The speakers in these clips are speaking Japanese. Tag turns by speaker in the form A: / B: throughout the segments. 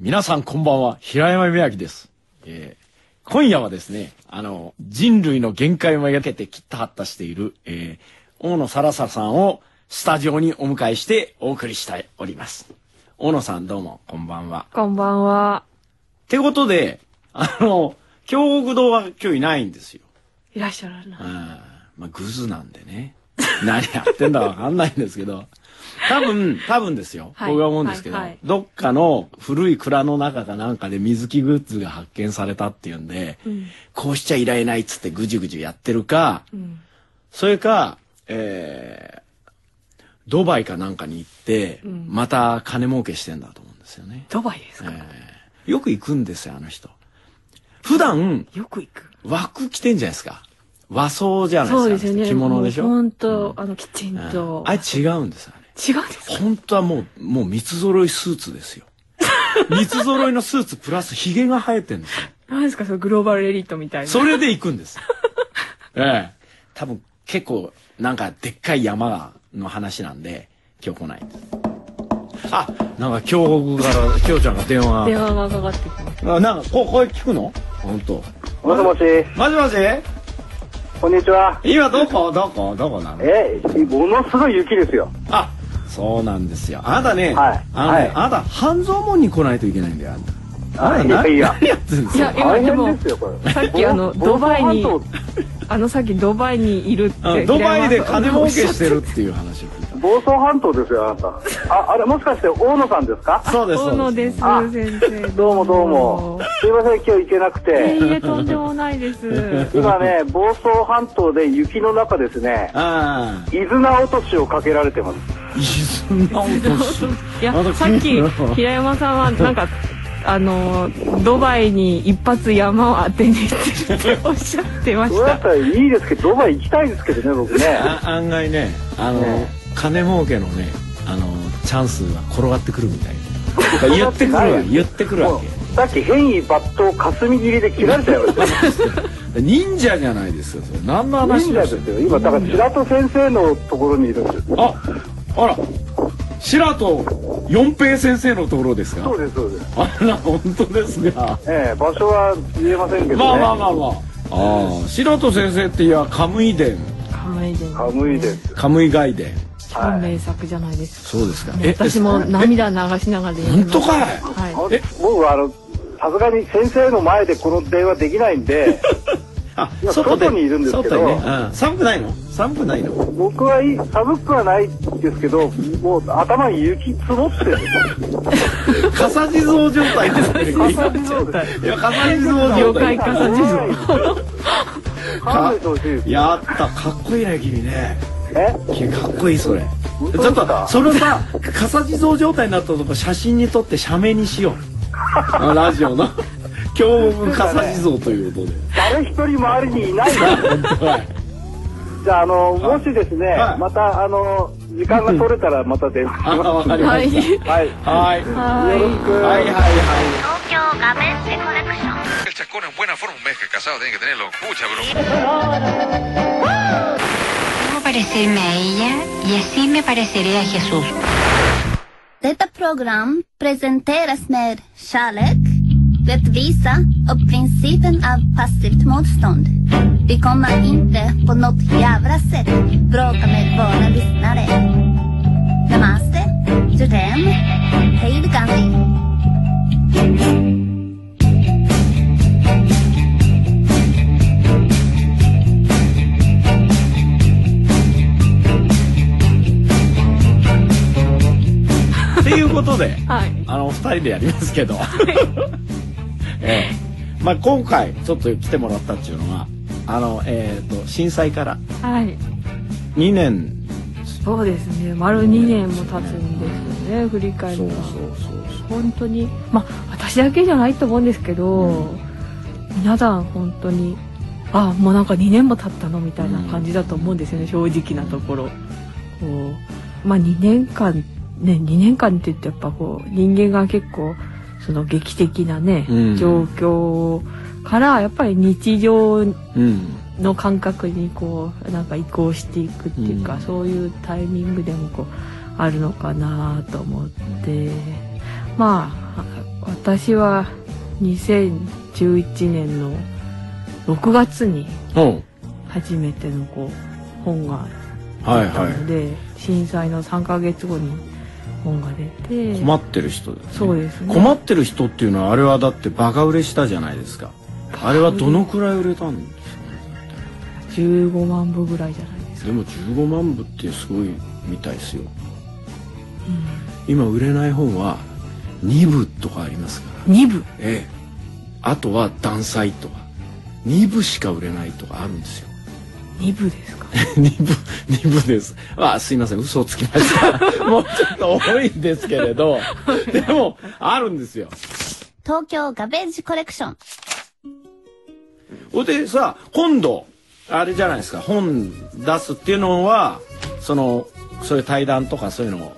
A: 皆さんこんばんは、平山美明です。えー今夜はですね、あの、人類の限界をめがけて切ったはったしている、えー大野サラサさんをスタジオにお迎えしてお送りしております。大野さんどうも、こんばんは。
B: こんばんは。
A: ってことで、あの、京極堂は今日いないんですよ。
B: いらっしゃるな。
A: あまあ、グズなんでね。何やってんだかわかんないんですけど。多分、多分ですよ。
B: はい
A: 僕は思うんですけど、
B: はいはい
A: どっかの古い蔵の中かなんかで水木グッズが発見されたっていうんで、
B: ん
A: こうしちゃいられないっつってぐじゅぐじゅやってるか、
B: うん。
A: それか、えー、ドバイかなんかに行って、
B: ん
A: また金儲けしてんだと思うんですよね。
B: ドバイですか、
A: よく行くんですよ、あの人。普段、
B: よく行く。
A: 和服着てんじゃないですか。和装じゃないですか。
B: そうですよね。
A: 着物でしょ？
B: 本当、あの、きちん
A: うん
B: と。
A: あれ違うんですよね。
B: 違うんですか？
A: 本当はもう、もう三つ揃いスーツですよ。三つ揃いのスーツプラス髭が生えてんですよ。
B: 何ですか？そのグローバルエリートみたいな。
A: それで行くんです。ええ。多分結構なんかでっかい山がの話なんで、今日来ないんです。あ、なんか今日から、きょうちゃんが電話。
B: 電話がかかってきます。
A: あなんかこ声聞くの？本当。
C: もしもし、
A: もしもし？
C: こんにちは。
A: 今どこ？どこ？どこなの？
C: え、ものすごい雪ですよ。
A: あ、そうなんですよ。あなたね、
C: はい
A: あのね、
C: はい
A: あなた半蔵門に来ないといけないんだよ。あんた。あなた
C: いやいや
A: 何やってんです
B: いや
A: か。
B: 今でも。さっきあの
C: 房
B: ドバイにあのさっきドバイにいるって。
A: うんドバイで金儲けしてるっていう話を
C: 房総半島ですよ、あなた。あ、あれ、もしかして大野さんですか？
A: そうです。
B: 大野です、
C: あ
B: 先生。
C: どうもどうも。すいません、今日行けなく
B: いえ
C: て。
B: いえ、とんでもないです。
C: 今ね、房総半島で雪の中ですね、
A: ああ。
C: 伊豆名落としをかけられてます。
A: 伊豆直年？
B: いや
A: まだ、
B: さっき平山さんはなんか、あの、ドバイに一発山を当てに行ってるっておっしゃってました。
C: どうやったらいいですけど、ドバイ行きたいですけどね、僕ね。
A: あ案外ね、あの、
C: ね
A: 金儲けのね、あの、チャンスが転がってくるみたいな。言ってくるわ、言ってくるわ
C: もうさっき変異抜刀霞切りで切られたよ。
A: け。忍者じゃないですよ、それ。何の話
C: 忍者ですよ。今、だから白戸先生のところにいるんです。
A: あ、あら、白戸四平先生のところですか？
C: そうです、そうです。
A: あら、本当ですが。
C: ええ場所は言えませんけどね。
A: まあまあまあまあ。ああ、白戸先生っていや、カムイ伝、
B: カムイ伝。
C: カムイです。
A: カムイ外伝。
B: 超名作じゃないですか。
A: そうですか。
B: 私も涙流しながら
A: 本当かい？
B: はい。
A: え？
C: 僕はあの、さすがに先生の前でこの電話できないんで、
A: あ、
C: 今
A: 外
C: にいるんですけど
A: 外にねうん寒くないの？寒くないの？
C: 僕はいい寒くはないですけど、もう頭に雪積もってるんですよ。
A: 傘地蔵状態ですね。
C: 傘地蔵です
A: いや、傘地蔵状
B: 了解
A: 態。
B: 傘地蔵。
A: やった、かっこいいね、君ね。かっこいい、それ。
C: 本
A: ちょっとそれをさ、傘地蔵状態になったとこ写真に撮って写メにしよう。あラジオの？今日も傘地蔵ということで。
C: 誰一人周りにいないの
A: 本当はい。
C: じゃあ、あの、もしですね
A: はい、
C: また、あの、時間が取れたらまた電話し
A: あ、
C: ま
A: わかりま
B: はい。
C: はい。
A: はい。
B: は
C: よろしく。
A: はいはいはい。
D: 東京画面でコネクション
E: El chascón en buena forma, un mes que casado tiene que tenerlo. Pucha, bro.
D: Parecerme a ella y así me pareceré a Jesús.
F: Detta program presenteras med kärlek, rättvisa och principen av passivt motstånd. Vi kommer inte på något jävla sätt bråka med våra lyssnare. Namaste, Jodem, hej då Gandhi.
A: っていうことで、
B: はい。
A: あの、二人でやりますけど。ええまあ今回ちょっと来てもらったっていうのは、あの、えっ、と、震災から
B: はい。
A: 2年。
B: そうですね。丸2年も経つんですよね。振り返ると。
A: そうそうそう
B: 本当に。まあ、私だけじゃないと思うんですけど、皆さん本当に、あ、もうなんか2年も経ったのみたいな感じだと思うんですよね。正直なところ。こう、まあ2年間、ね、2年間って言ってやっぱこう、人間が結構、その劇的なね、
A: うん。
B: 状況から、やっぱり日常。の感覚にこうなんか移行していくっていうか、
A: うん。
B: そういうタイミングでもこうあるのかなと思って。まあ私は2011年の6月に
A: う。ん
B: 初めてのこう本が
A: はい
B: 出た
A: は
B: ので、震災の3ヶ月後に本が出て
A: い困ってる人です、ね、
B: そうですね。
A: 困ってる人っていうのはあれはだってバカ売れしたじゃないですか。あれはどのくらい売れたんですか
B: ？15万部ぐらいじゃないですか。
A: でも15万部ってすごいみたいですよ、今売れない本は2部とかありますから。
B: 2部？
A: ええ。あとは断裁とか。2部しか売れないとかあるんですよ
B: 2部ですか？
A: 2部2部です。あすいません。嘘をつきました。もうちょっと多いんですけれど。でもあるんですよ。
F: 東京ガベージコレクション。
A: ほいでさ今度あれじゃないですか。本出すっていうのはそのそういう対談とかそういうのを。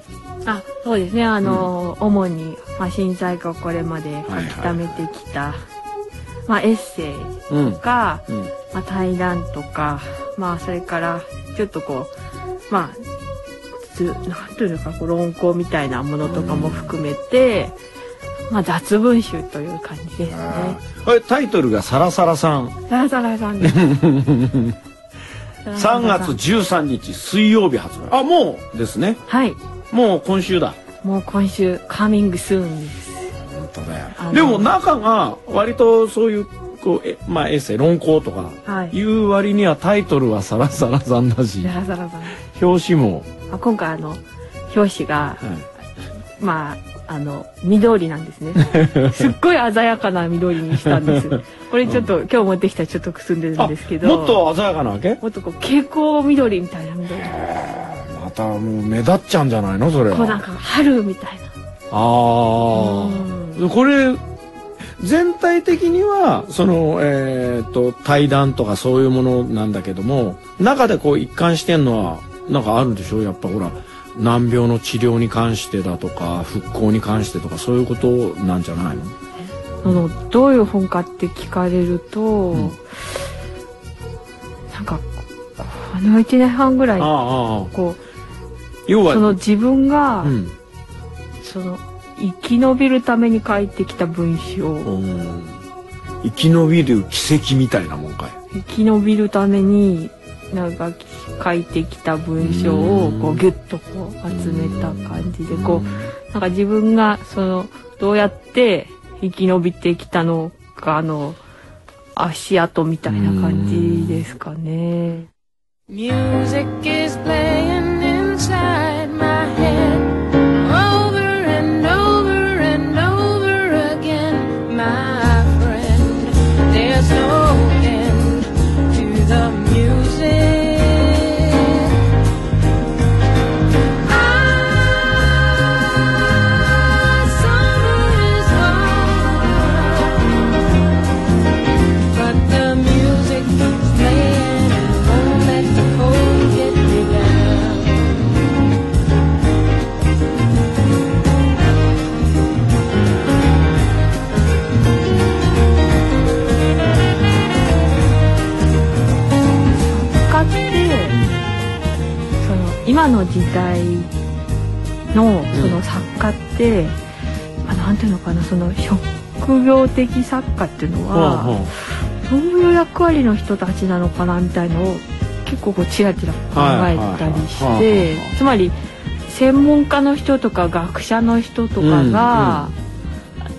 B: あそうですね。あの、主に、まあ、震災がこれまで
A: はい
B: 書き溜めてきた、まあ、エッセイ
A: うん
B: とか、
A: うん。
B: まあ、対談とか、まあ、それからちょっとこうまあつなんていうのかこう論考みたいなものとかも含めて、まあ、雑文集という感じですね。
A: これタイトルが「サラサラさん。
B: サラサラさんです。」
A: 3月13日水曜日発売。あもう。ですね。
B: はい。
A: もう今週だ。
B: もう今週カミングスーンです。
A: 本当だよ
B: あの
A: でも中が割とそういうこうえまあエッセイ論考とか
B: はい
A: いう割にはタイトルはサラサラさんだし
B: サラサラさん。
A: 表紙も、
B: あ今回あの表紙が
A: はい
B: まああの緑なんですね。すっごい鮮やかな緑にしたんです。これちょっと、今日持ってきたらちょっとくすんでるん
A: あ
B: ですけど。
A: もっと鮮やかなわけ？
B: もっとこう蛍光緑みたいな緑。
A: またもう目立っちゃうんじゃないの？それは
B: こうなんか春みたいな。
A: ああこれ全体的にはそのえっ、と対談とかそういうものなんだけども中でこう一貫してんのはなんかあるんでしょ？やっぱほら難病の治療に関してだとか復興に関してとかそういうことなんじゃないの？
B: そのどういう本かって聞かれると、
A: ん。
B: なんかこの1年半ぐらい
A: ああああ
B: こ
A: 要は
B: うその自分が、
A: うん
B: その生き延びるために書いてきた文章。
A: うん。生き延びる奇跡みたいなもんかい。
B: 生き延びるためになんか書いてきた文章をこ
A: う
B: うん。ギュッとこう集めた感じでこうなんか自分がそのどうやって生き延びてきたのかの足跡みたいな感じですかね。業的作家っていうのは、どういう役割の人たちなのかなみたいのを結構こうチラチラ考えたりして
A: はい
B: つまり専門家の人とか学者の人とかが、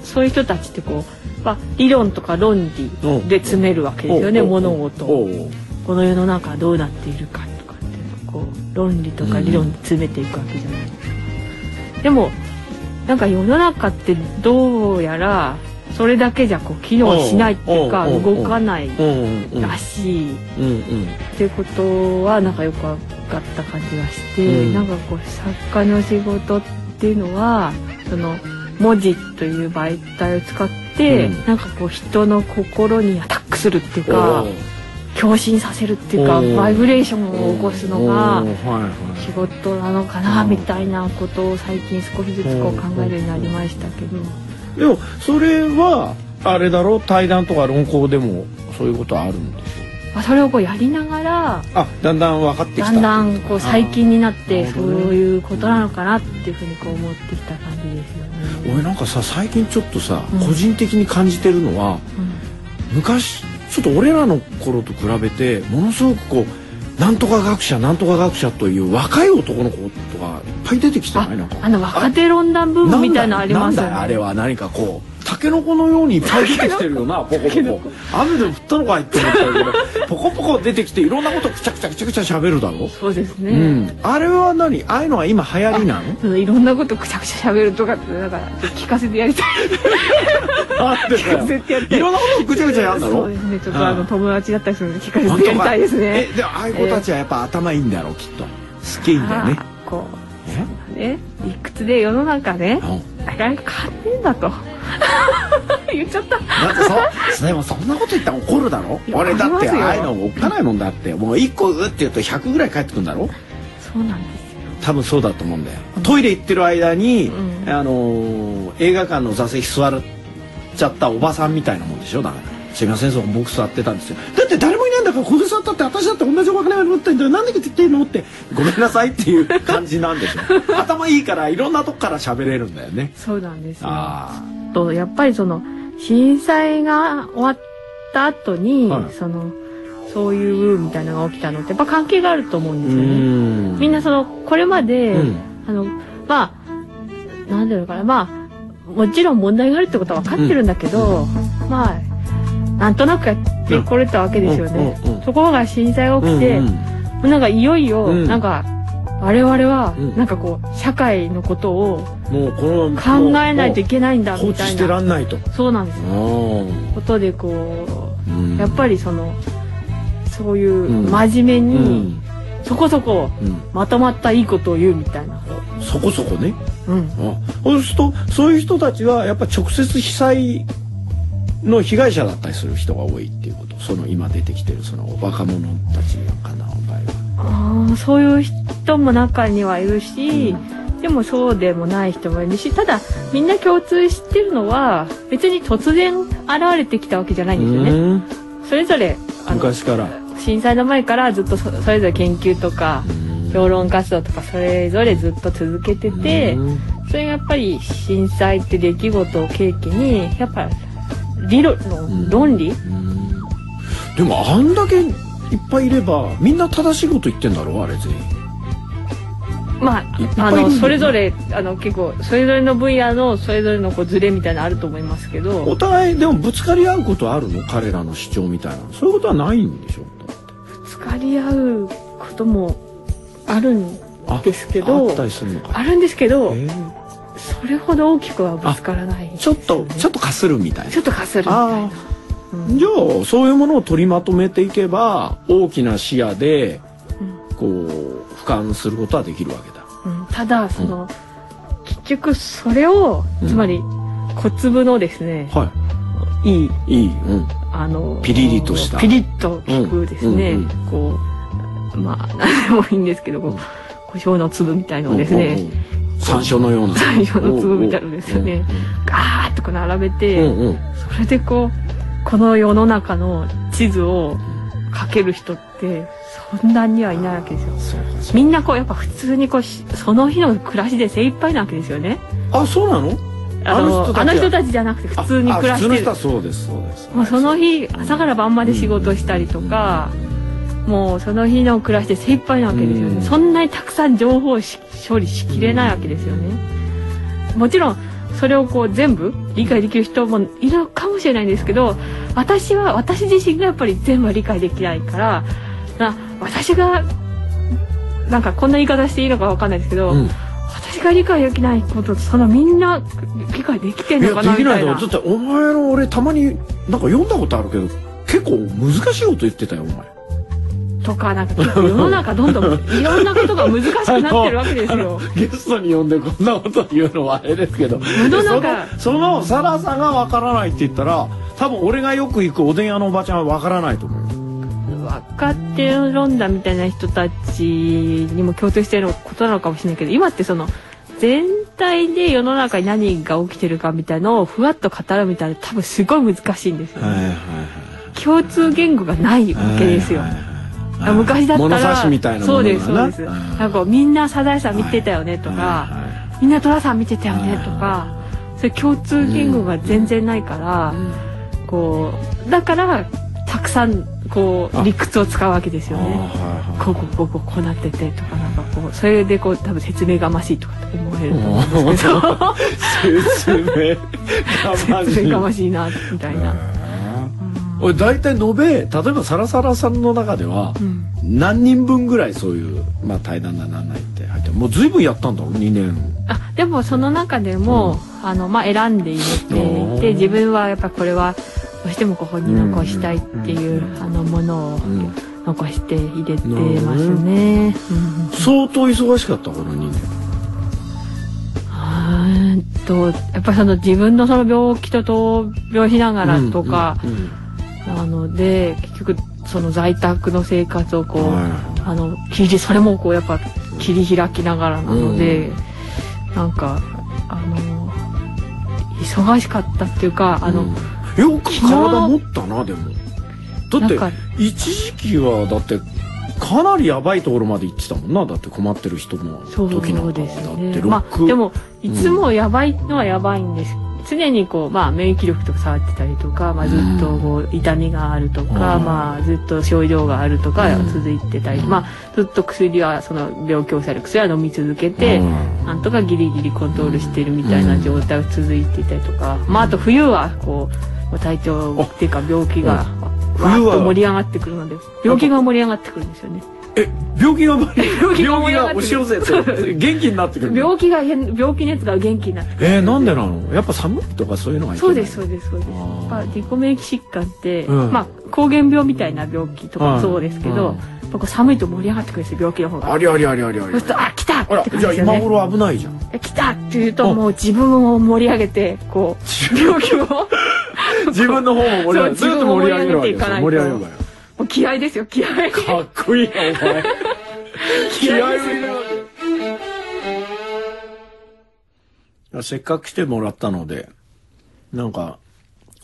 B: そういう人たちってこう、まあ、理論とか論理で詰めるわけですよね、物事を。この世の中はどうなっているかとかっていうのをこう論理とか理論で詰めていくわけじゃないですか。でもなんか世の中ってどうやらそれだけじゃこう機能しないっていうか動かないらしいっていうことはなんかよく分かった感じがして、なんかこう作家の仕事っていうのはその文字という媒体を使って、なんかこう人の心にアタックするっていうか。共振させるっていうかバイブレーションを起こすのが仕事なのかなみたいなことを最近少しずつこう考えるようになりましたけど
A: でもそれはあれだろう？対談とか論考でもそういうことあるんでし
B: まあ、それをこうやりながら
A: あだんだん分かってきた。
B: だんだんこう最近になってそういうことなのかなっていうふうにこう思ってきた感じですよね。
A: 俺なんかさ最近ちょっとさ、
B: うん。
A: 個人的に感じてるのは
B: うん。
A: 昔ちょっと俺らの頃と比べてものすごくこうなんとか学者なんとか学者という若い男の子とかいっぱい出てきてないな
B: あの若手論壇ブームみたいなのありますよね。
A: あれは何かこうタケノコのようにいっぱい出てきてるよなポコポコ。雨でも降ったのかいって思ったけどポコポコ出てきていろんなことくちゃくちゃくちゃくちゃ喋るだろ？
B: そうですね。
A: うん、あれは何？ああいうのは今流行りなの？
B: うんいろんなことくちゃくちゃ喋るとかってだから聞かせてやりたい。
A: あって
B: 聞かせてやりたい。
A: いろんなことぐちゃぐちゃやるんだろ？
B: そうですね。ちょっとあ
A: うん。
B: の友達だったりするので聞かせてやりたいですね。
A: えでもああいう子たちはやっぱ頭いいんだろうきっと。すっげえいいんだよね。
B: こ
A: え？
B: うね。理屈で世の中ね
A: うん。
B: あれ変わってんだと 言っちゃった。
A: だってそでもそんなこと言ったら怒るだろ？俺だって
B: あ
A: ああいうのおっかないもんだって。もう1個うって言うと100ぐらい返ってくるんだろ？
B: そうなんですよ。
A: 多分そうだと思うんだよ。トイレ行ってる間に、
B: うん。
A: あのー映画館の座席座っちゃったおばさんみたいなもんでしょ？だから。すいませんそこ僕座ってたんですよ。だって誰もいないんだからここ座ったって私だって同じお金が持ってんだよ。なんで言ってんの？って。ごめんなさいっていう感じなんでしょ？頭いいからいろんなとこから喋れるんだよね。
B: そうなんですよ。
A: あ
B: とやっぱりその震災が終わった後に、
A: はい。
B: そのそういうみたいなのが起きたのってやっぱ関係があると思うん
A: あ
B: ですよね。みんなそのこれまで、
A: うん。
B: あのまあなんていうのかな。まあもちろん問題があるってことは分かってるんだけど、まあなんとなくやってこれたわけですよね。
A: うん。うん。うん。
B: ところが震災が起きて、
A: うん。うん。
B: なんかいよいよ、
A: うん。
B: なんか我々は
A: うん。
B: なんかこう社会のことを
A: もうこの
B: 考えないといけないんだみたいな。
A: らんないと。
B: そうなんですよ。
A: あ
B: ことでこ
A: ーう
B: やっぱりそのそういう
A: うん。
B: 真面目
A: う
B: に
A: ん。
B: そこそこ
A: うん。
B: まとまったいいことを言うみたいな。
A: そこそこね。
B: うん。
A: あそうするとそういう人たちはやっぱ直接被災の被害者だったりする人が多いっていうこと。その今出てきてるその若者たちなんかの場合は。
B: ああそういう人も中にはいるし、でもそうでもない人もいるしただみんな共通してるのは別に突然現れてきたわけじゃないんですよね。
A: うん。
B: それぞれあの
A: 昔から。
B: 震災の前からずっとそそれぞれ研究とか評論活動とかそれぞれずっと続けてて、
A: うん。
B: それがやっぱり震災って出来事を契機にやっぱ理論の論理、
A: うん。でもあんだけいっぱいいればみんな正しいこと言ってんだろ？うあれ全員。
B: まあ、あのそれぞれあの結構それぞれの分野のそれぞれのこうズレみたいなのあると思いますけ
A: お
B: ど
A: 互いでもぶつかり合うことあるの？彼らの主張みたいなそういうことはないんでしょ？
B: ぶつかり合うこともあるん
A: あ
B: ですけど。
A: ある
B: んですけどそれほど大きくはぶつからない
A: ちょっとちょっとかするみたいな。
B: ちょっとかするみたいな
A: じゃあそういうものを取りまとめていけば大きな視野でこう俯瞰することはできるわけだ。
B: うんただその、結局それを
A: うん
B: つまり小粒のですね、
A: はい
B: い
A: い。いい。うん。
B: あの
A: ピリリとした
B: ピリッと効くですね、
A: うんうん
B: こうまあ 何でもいいんですけどこう、
A: うん
B: 胡椒の粒みたいのをですね、
A: うんうんうん。山椒のような。
B: 山椒の粒みたいのですよねガーッとこう並べて、
A: うんうん。
B: それでこうこの世の中の地図をかける人ってそんなにはいないわけですよ。みんなこうやっぱ普通にこうしその日の暮らしで精一杯なわけですよね。
A: あ、そうなの？
B: あの
A: あの人たち
B: じゃなくて普通に暮らしてる。
A: そうです、そうです。
B: もうその日朝から晩まで仕事したりとか、もうその日の暮らしで精一杯なわけですよね、
A: うん
B: そんなにたくさん情報をし処理しきれないわけですよね、もちろんそれをこう全部理解できる人もいるかもしれないんですけど私は私自身がやっぱり全部は理解できないからな私がなんかこんな言い方していいのかわかんないですけど、
A: うん。
B: 私が理解できないことそのみんな理解できてんのかな。みたいな
A: だって、お前の俺たまに、なんか読んだことあるけど、結構難しいこと言ってたよ、お前。
B: とかなんか結構世の中どんどんいろんなことが難しくなってるわけですよ。
A: ゲストに呼んでこんなこと言うのはあれですけど
B: 世の中
A: そのサラさがわからないって言ったら多分俺がよく行くおでん屋のおばちゃんはわからないと思うよ
B: 分かってる論だみたいな人たちにも共通していることなのかもしれないけど今ってその全体で世の中に何が起きてるかみたいのをふわっと語るみたいな多分すごい難しいんですよ、ね
A: はいはいはい
B: 共通言語がないわけですよ。
A: はいはいはい
B: あ昔だったら。
A: しみたいな
B: そう
A: が
B: ですそうです。
A: うん。
B: なんかみんなサザエさん見てたよねとか、みんな寅さん見てたよねとか、そういう共通言語が全然ないから、こうだからたくさんこ
A: あ。
B: う理屈を使うわけですよね。こうこうこうこうこうなっててとかなんかこうそれでこう多分説明がましいとかって思われると思うんですけど
A: 説明がましい
B: なみたいな。
A: 俺大体延べ例えばサラサラさんの中では
B: うん。
A: 何人分ぐらいそういう、まあ、対談だなんないって入ってるもう随分やったんだろう2年。
B: あでもその中でも、あのまあ、選んで入れていて自分はやっぱこれはどうしてもここに残したいっていう、あのものを
A: ん。
B: 残して入れてますね。うん。
A: 相当忙しかったこの2年。
B: とやっぱりその自分のその病気と闘病しながらとか、
A: うんうん
B: なので結局その在宅の生活をこう、
A: は
B: あの切りそれもこうやっぱ切り開きながらなので、なんかあの忙しかったっていうかあの、
A: うんよく体持ったなでもだって一時期はだってかなりやばいところまで行ってたもんなだって困ってる人の
B: そう
A: 時なんか
B: です
A: だって
B: ね。
A: ロッ
B: ま
A: ク、
B: あでもいつもやばいのはやばいんです。常にこうまあ免疫力とか触ってたりとか、まあずっとこう痛みがあるとか、
A: うん。
B: まあずっと症状があるとか
A: うん。
B: 続いてたり、まあずっと薬はその病気を抑える薬は飲み続けて、
A: うん。
B: なんとかギリギリコントロールしてるみたいな状態が続いていたりとか、まああと冬はこう体調っていうか病気がわっと盛り上がってくるので病気が盛り上がってくるんですよね。
A: え病気が病
B: 病気が
A: 押し寄せて元気になってくる
B: 病気が病気熱が元気になってくる。
A: えー、なんでなの？やっぱ寒いとかそういうのがい
B: そうですそうですそうです。やっぱ自己免疫疾患って、
A: うん。
B: まあ膠原病みたいな病気とかもそうですけど、
A: うん。
B: やっぱこう寒いと盛り上がってくるんですよ病気の方が。
A: ありありありありあり
B: そうするとあ来たって
A: あらじゃあ
B: 感じですよね。
A: 今頃危ないじゃん。
B: え来たっていうともう自分を盛り上げてこう病気をも
A: 自分の方も盛り上げ
B: そう
A: ずっと盛り上げるわけですよ
B: 自分を盛り上げていかないと
A: 盛り上げるわよ
B: う気合ですよ気合。
A: かっこいいなお前。気合を入れるわけせっかく来てもらったのでなんか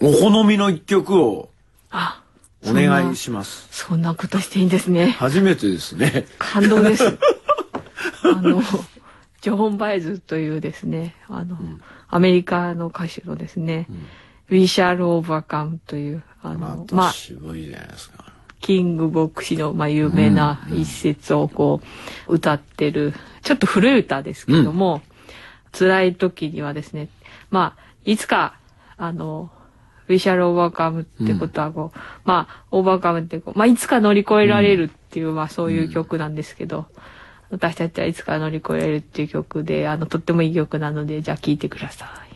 A: お好みの一曲を
B: あ
A: お願いします。
B: そんなことしていいんですね。
A: 初めてですね。
B: 感動です。あの、ジョン・バイズというですね、あの、アメリカの歌手のですね、We Shall Overcome という、あ
A: ま
B: の、まあ、
A: た渋いじゃないですか
B: キング牧師の、まあ、有名な一節をこう、歌ってる、ちょっと古い歌ですけども、辛い時にはですね、まあ、いつか、あの、We shall overcome ってことはこう、まあ、overcome ってこう、まあ、いつか乗り越えられるっていう、まあ、そういう曲なんですけど、私たちはいつか乗り越えられるっていう曲で、あの、とってもいい曲なので、じゃあ聴いてください。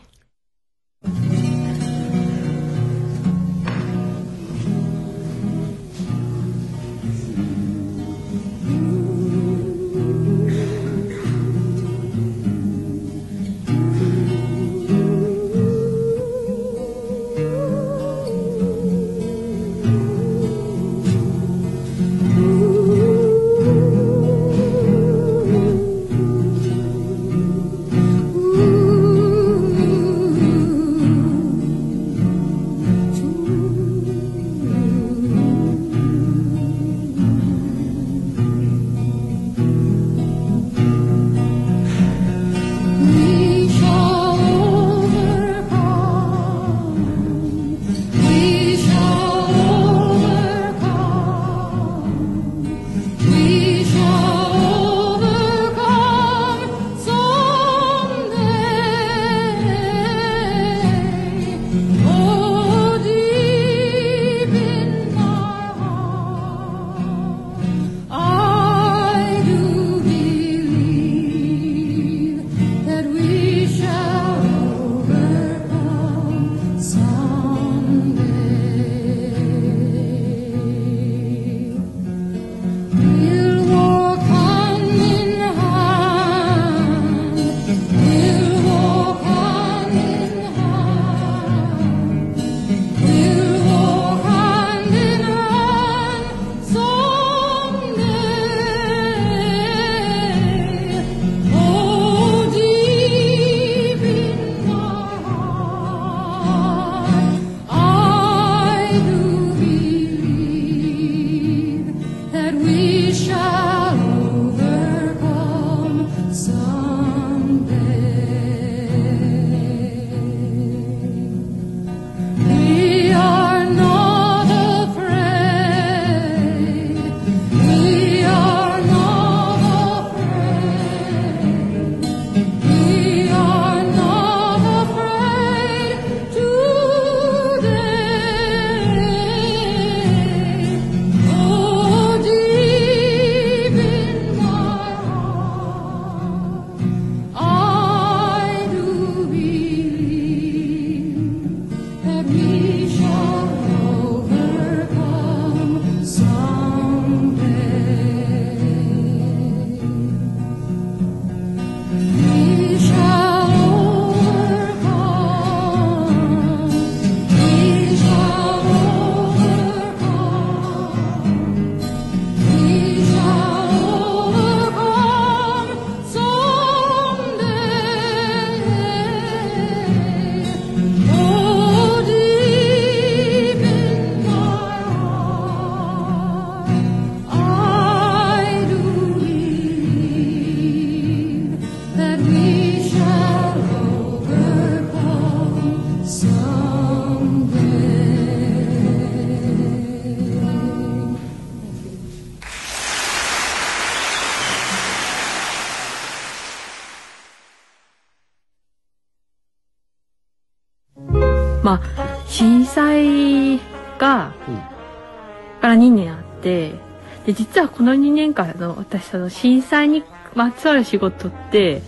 B: 実はこの2年間の私その震災にまつわる仕事って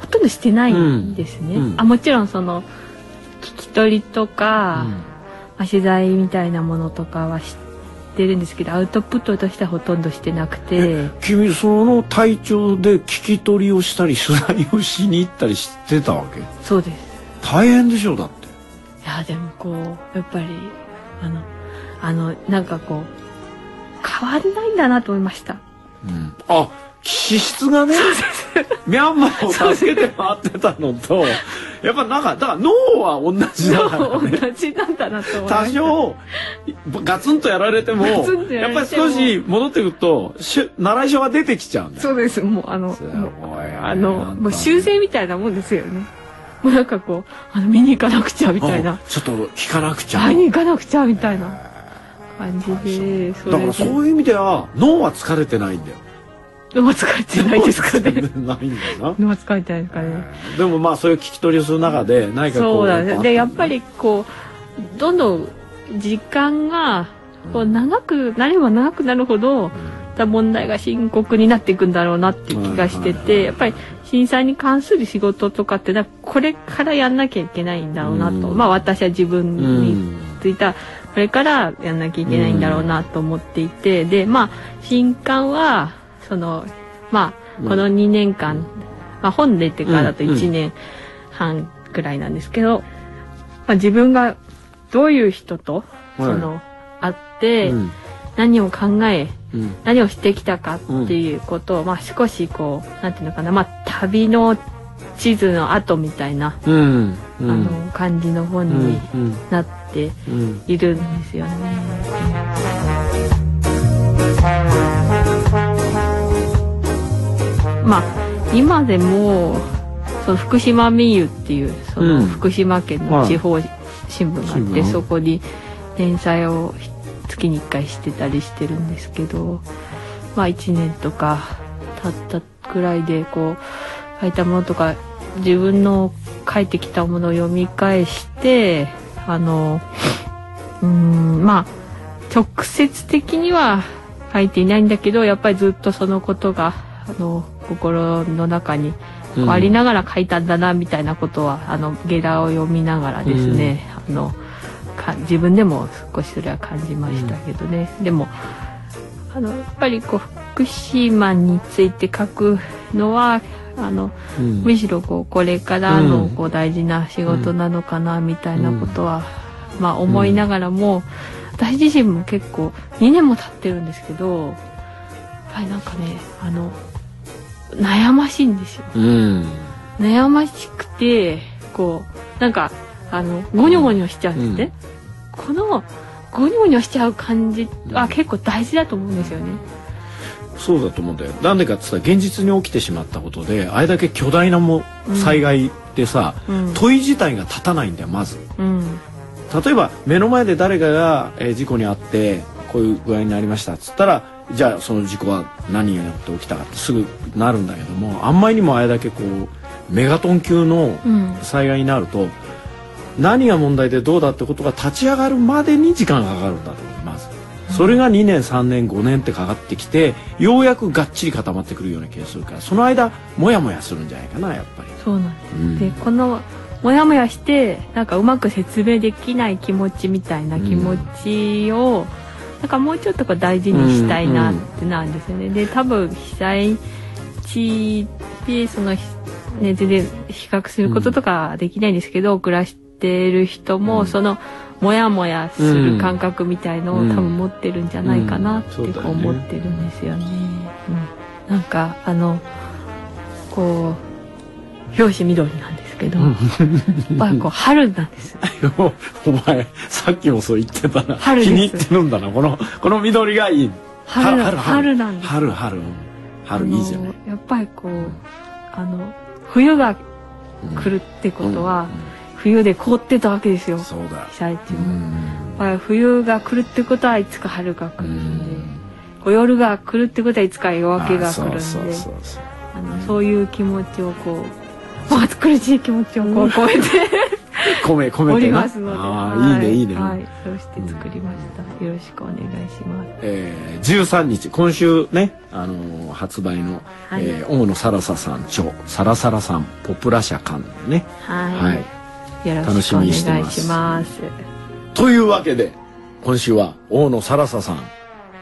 B: ほとんどしてないんですね。
A: うんうん
B: あもちろんその聞き取りとか、まあ、取材みたいなものとかは知ってるんですけどアウトプットとしてはほとんどしてなくて。
A: 君その体調で聞き取りをしたり取材をしに行ったりしてたわけ？
B: そうです。
A: 大変でしょだって
B: いやでもこうやっぱりあのあのなんかこう変わんないんだなと思いました。
A: うん。あ気質がねミャンマーを助けて回ってたのとやっぱなんかだから脳は同じだからね。
B: 同じなんだなと
A: 多。少ガツンとやられても
B: や
A: やっぱり少し戻ってくると習い性が出てきちゃうんだよ。
B: そうです。もうあのあのもう修正みたいなもんですよね。もうなんかこうあの見に行かなくちゃみたいな。
A: あ、ちょっと聞かなくちゃ。
B: 会いに行かなくちゃみたいな感じで、そ
A: だからそういう意味では脳は疲れてないんだよ
B: 脳は疲れてないですかね。
A: ないんだよな
B: 脳は疲れてないですかね。
A: でもまあそういう聞き取りをする中で何かこう
B: そうだね。で、やっぱ
A: り
B: りこう、どんどん時間が、こう長くなれば長くなるほど、問題が深刻になっていくんだろうなっていう気がしてて、やっぱり震災に関する仕事とかって、これからやんなきゃいけないんだろうなと。
A: うん
B: まあ私は自分
A: う
B: に
A: ん
B: ついた、これからやんなきゃいけないんだろうなと思っていて、で、まあ、新刊は、その、まあ、この2年間、まあ本出てからだと
A: うんうん。
B: 1年半くらいなんですけど、まあ自分がどういう人と、その、会って、
A: うん。
B: 何を考え、
A: うん。
B: 何をしてきたかっていうことを、まあ少しこう、なんていうのかな、まあ旅の地図の後みたいな、
A: うん。
B: あの、感じの本に
A: うん。
B: なって
A: うん。
B: いるんですよね。まあ今でもその福島民友っていうそ
A: うん。
B: の福島県の地方新聞があって、
A: 新聞
B: そこに連載を月に1回してたりしてるんですけどまあ1年とか経ったくらいでこう書いたものとか自分の書いてきたものを読み返してあのうーんまあ直接的には書いていないんだけどやっぱりずっとそのことがあの心の中にこうありながら書いたんだなみたいなことは、あのゲラを読みながらですね、あのか自分でも少しそれは感じましたけどね、でもあのやっぱりこう福島について書くのはあの
A: うん。
B: むしろこうこれからの
A: うん
B: こう大事な仕事なのかなみたいなことは、まあ思いながらも、私自身も結構2年も経ってるんですけどやっぱりなんかねあの悩ましいんですよ。
A: うん。
B: 悩ましくてこうなんかあのゴニョゴニョしちゃうんですね、このゴニョゴニョしちゃう感じは結構大事だと思うんですよね。
A: そうだと思うんだよ。なんでかって言ったら現実に起きてしまったことであれだけ巨大なも
B: うん
A: 災害でさ、
B: うん。
A: 問い自体が立たないんだよまず。
B: うん。
A: 例えば目の前で誰かが、えー事故に遭ってこういう具合になりましたっつったらじゃあその事故は何によって起きたかってすぐなるんだけどもあんまりにもあれだけこうメガトン級の
B: うん。
A: 災害になると何が問題でどうだってことが立ち上がるまでに時間がかかるんだと。それが2年3年5年ってかかってきてようやくがっちり固まってくるような気がするからその間モヤモヤするんじゃないかなやっぱり。
B: そうなんです。
A: うん。
B: でこのモヤモヤしてなんかうまく説明できない気持ちみたいな気持ちを、なんかもうちょっとこう大事にしたいなってなんですよね。で多分被災地でその、ね、全然比較することとかできないんですけど、暮らしてる人も、
A: うん。
B: そのモヤモヤする感覚みたいのを、
A: うん。
B: 多分持ってるんじゃないかなって思ってるんですよね。うん、なんかあのこう表紙緑なんですけど、やっぱりこう春なんです。
A: お前さっきもそう言ってたな。
B: 春
A: 気に入ってるんだな。このこの緑がいい。
B: 春な
A: 春
B: 春。なんです。
A: 春春。春いいじゃな
B: やっぱりこうあの冬が来るってことは、冬で凍ってたわけですよ。
A: そうだ。
B: 被災地冬が来るってことはいつか春が来
A: う
B: るんで、
A: ん。
B: こう夜が来るってことはいつか夜明けが来るんで
A: あ
B: のそういう気持ちをこう、まあ、苦しい気持ちをこう込めて
A: 米米
B: お
A: てな。
B: りますので。
A: ああ、
B: はい
A: いねい。いね、
B: はい、そうして作りました。よろしくお願いします。
A: えー、13日今週ね、あのー発売の、
B: はい。
A: えー大野サラサさん著サラサラさんポプラ社館ね。
B: はい。
A: はい
B: よろしくお願いします。
A: というわけで今週は大野サラサさん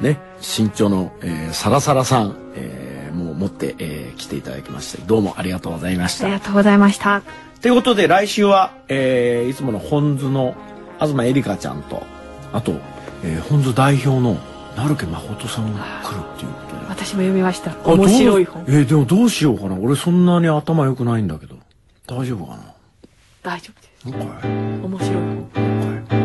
A: ね新著の、えー、サラサラさん、えー、もう持って、えー、来ていただきましてどうもありがとうございました
B: ありがとうございました。
A: ということで来週は、えー、いつもの本図の東エリカちゃんとあと、えー、本図代表の成家誠さんが来るっていうことで
B: 私も読みました。
A: あ
B: 面白い本。
A: えーでもどうしようかな俺そんなに頭良くないんだけど大丈夫かな？
B: 大丈夫です。面白い。